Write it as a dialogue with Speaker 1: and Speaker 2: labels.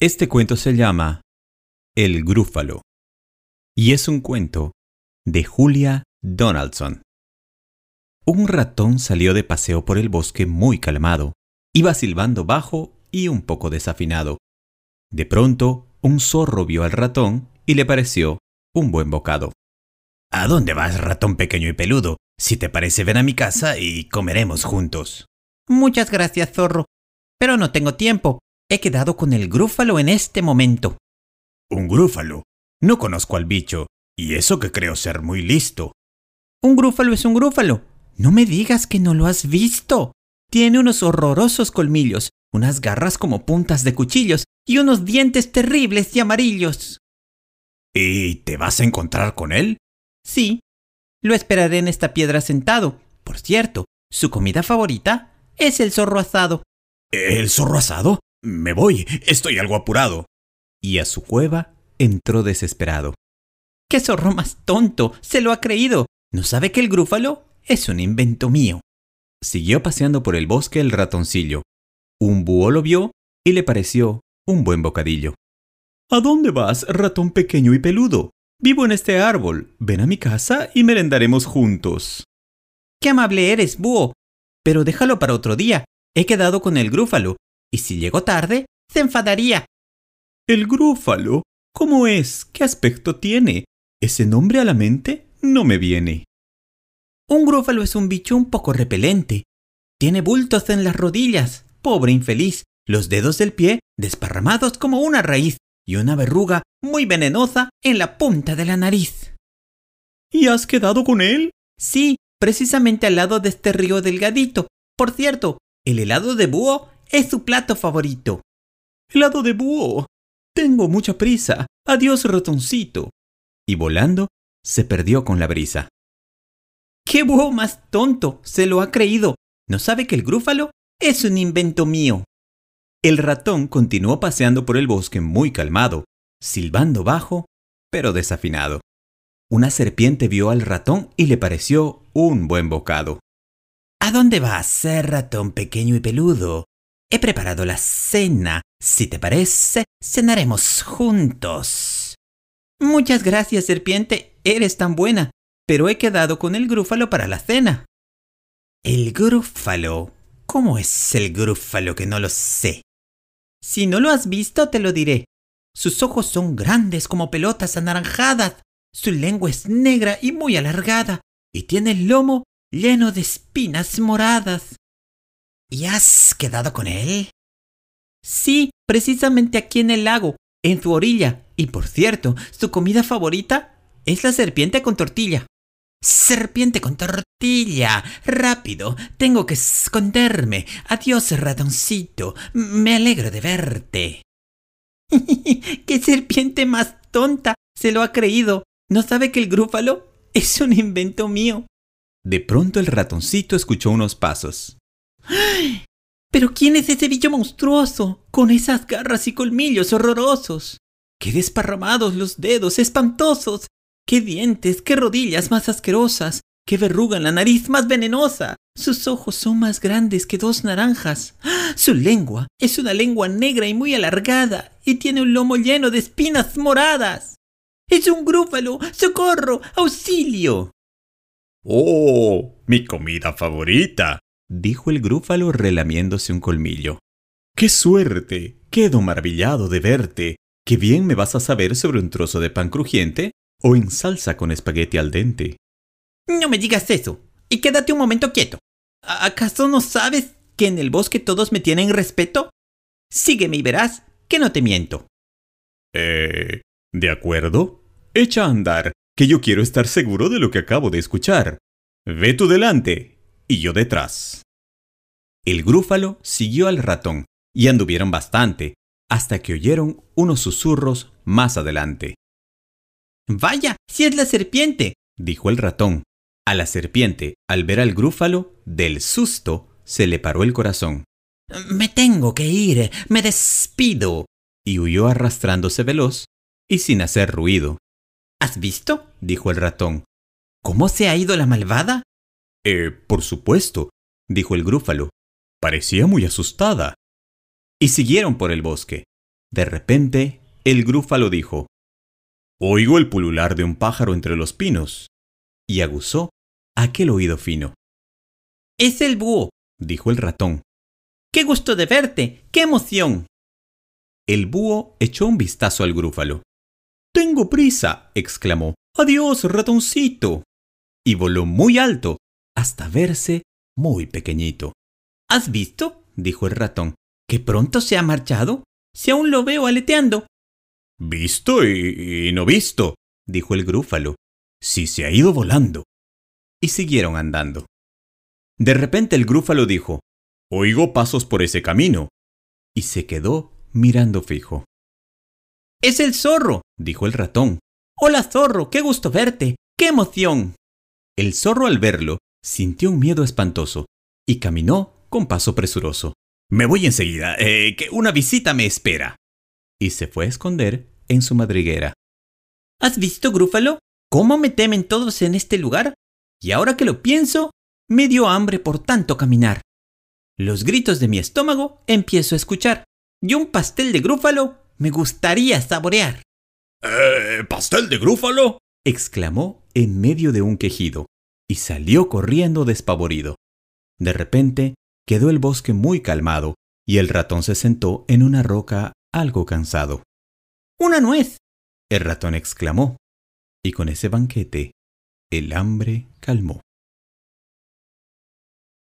Speaker 1: Este cuento se llama El Grúfalo y es un cuento de Julia Donaldson. Un ratón salió de paseo por el bosque muy calmado. Iba silbando bajo y un poco desafinado. De pronto, un zorro vio al ratón y le pareció un buen bocado.
Speaker 2: ¿A dónde vas, ratón pequeño y peludo? Si te parece, ven a mi casa y comeremos juntos.
Speaker 3: Muchas gracias, zorro. Pero no tengo tiempo. He quedado con el grúfalo en este momento.
Speaker 2: ¿Un grúfalo? No conozco al bicho, y eso que creo ser muy listo.
Speaker 3: Un grúfalo es un grúfalo. No me digas que no lo has visto. Tiene unos horrorosos colmillos, unas garras como puntas de cuchillos y unos dientes terribles y amarillos.
Speaker 2: ¿Y te vas a encontrar con él?
Speaker 3: Sí. Lo esperaré en esta piedra sentado. Por cierto, su comida favorita es el zorro asado.
Speaker 2: ¿El zorro asado? Me voy, estoy algo apurado.
Speaker 1: Y a su cueva entró desesperado.
Speaker 3: ¡Qué zorro más tonto! Se lo ha creído. ¿No sabe que el grúfalo es un invento mío?
Speaker 1: Siguió paseando por el bosque el ratoncillo. Un búho lo vio y le pareció un buen bocadillo. ¿A dónde vas, ratón pequeño y peludo? Vivo en este árbol. Ven a mi casa y merendaremos juntos.
Speaker 3: ¡Qué amable eres, búho! Pero déjalo para otro día. He quedado con el grúfalo y si llego tarde, se enfadaría.
Speaker 1: ¿El grúfalo? ¿Cómo es? ¿Qué aspecto tiene? Ese nombre a la mente no me viene.
Speaker 3: Un grúfalo es un bicho un poco repelente. Tiene bultos en las rodillas, pobre infeliz, los dedos del pie desparramados como una raíz y una verruga muy venenosa en la punta de la nariz.
Speaker 1: ¿Y has quedado con él?
Speaker 3: Sí, precisamente al lado de este río delgadito. Por cierto, el helado de búho es su plato favorito.
Speaker 1: Helado de búho. Tengo mucha prisa. Adiós, ratoncito. Y volando, se perdió con la brisa.
Speaker 3: ¡Qué búho más tonto! Se lo ha creído. ¿No sabe que el grúfalo es un invento mío?
Speaker 1: El ratón continuó paseando por el bosque muy calmado, silbando bajo, pero desafinado. Una serpiente vio al ratón y le pareció un buen bocado.
Speaker 2: ¿A dónde vas, ratón pequeño y peludo? He preparado la cena. Si te parece, cenaremos juntos.
Speaker 3: Muchas gracias, serpiente. Eres tan buena. Pero he quedado con el grúfalo para la cena.
Speaker 2: ¿El grúfalo? ¿Cómo es el grúfalo que no lo sé?
Speaker 3: Si no lo has visto, te lo diré. Sus ojos son grandes como pelotas anaranjadas. Su lengua es negra y muy alargada. Y tiene el lomo lleno de espinas moradas.
Speaker 2: ¿Y has quedado con él?
Speaker 3: Sí, precisamente aquí en el lago, en su orilla. Y por cierto, su comida favorita es la serpiente con tortilla.
Speaker 2: Serpiente con tortilla. Rápido. Tengo que esconderme. Adiós, ratoncito. Me alegro de verte.
Speaker 3: ¡Qué serpiente más tonta! Se lo ha creído. ¿No sabe que el grúfalo es un invento mío?
Speaker 1: De pronto el ratoncito escuchó unos pasos.
Speaker 3: ¿Pero quién es ese bicho monstruoso, con esas garras y colmillos horrorosos? ¡Qué desparramados los dedos, espantosos! ¡Qué dientes, qué rodillas más asquerosas! ¡Qué verruga en la nariz más venenosa! Sus ojos son más grandes que dos naranjas. Su lengua es una lengua negra y muy alargada, y tiene un lomo lleno de espinas moradas. ¡Es un grúfalo! ¡Socorro! ¡Auxilio!
Speaker 2: ¡Oh! Mi comida favorita
Speaker 1: dijo el grúfalo relamiéndose un colmillo. ¡Qué suerte! Quedo maravillado de verte. ¡Qué bien me vas a saber sobre un trozo de pan crujiente o en salsa con espagueti al dente!
Speaker 3: No me digas eso. Y quédate un momento quieto. ¿Acaso no sabes que en el bosque todos me tienen respeto? Sígueme y verás que no te miento.
Speaker 1: Eh, ¿de acuerdo? Echa a andar, que yo quiero estar seguro de lo que acabo de escuchar. Ve tú delante y yo detrás. El grúfalo siguió al ratón y anduvieron bastante hasta que oyeron unos susurros más adelante.
Speaker 3: Vaya, si es la serpiente,
Speaker 1: dijo el ratón. A la serpiente, al ver al grúfalo, del susto, se le paró el corazón.
Speaker 2: Me tengo que ir, me despido.
Speaker 1: Y huyó arrastrándose veloz y sin hacer ruido.
Speaker 3: ¿Has visto? dijo el ratón. ¿Cómo se ha ido la malvada?
Speaker 1: Eh, por supuesto, dijo el grúfalo. Parecía muy asustada. Y siguieron por el bosque. De repente, el grúfalo dijo, Oigo el pulular de un pájaro entre los pinos. Y aguzó aquel oído fino.
Speaker 3: Es el búho,
Speaker 1: dijo el ratón.
Speaker 3: ¡Qué gusto de verte! ¡Qué emoción!
Speaker 1: El búho echó un vistazo al grúfalo. Tengo prisa, exclamó. Adiós, ratoncito. Y voló muy alto, hasta verse muy pequeñito.
Speaker 3: ¿Has visto? dijo el ratón. ¿Que pronto se ha marchado? Si aún lo veo aleteando.
Speaker 1: Visto y, y no visto, dijo el grúfalo. Si se ha ido volando. Y siguieron andando. De repente el grúfalo dijo, Oigo pasos por ese camino. Y se quedó mirando fijo.
Speaker 3: Es el zorro, dijo el ratón. Hola zorro, qué gusto verte, qué emoción.
Speaker 1: El zorro al verlo sintió un miedo espantoso y caminó con paso presuroso. Me voy enseguida, eh, que una visita me espera. Y se fue a esconder en su madriguera.
Speaker 3: ¿Has visto, Grúfalo? ¿Cómo me temen todos en este lugar? Y ahora que lo pienso, me dio hambre por tanto caminar. Los gritos de mi estómago empiezo a escuchar, y un pastel de grúfalo me gustaría saborear.
Speaker 1: ¿Eh, pastel de grúfalo? exclamó en medio de un quejido, y salió corriendo despavorido. De repente quedó el bosque muy calmado, y el ratón se sentó en una roca algo cansado.
Speaker 3: ¡Una nuez!
Speaker 1: El ratón exclamó, y con ese banquete el hambre calmó.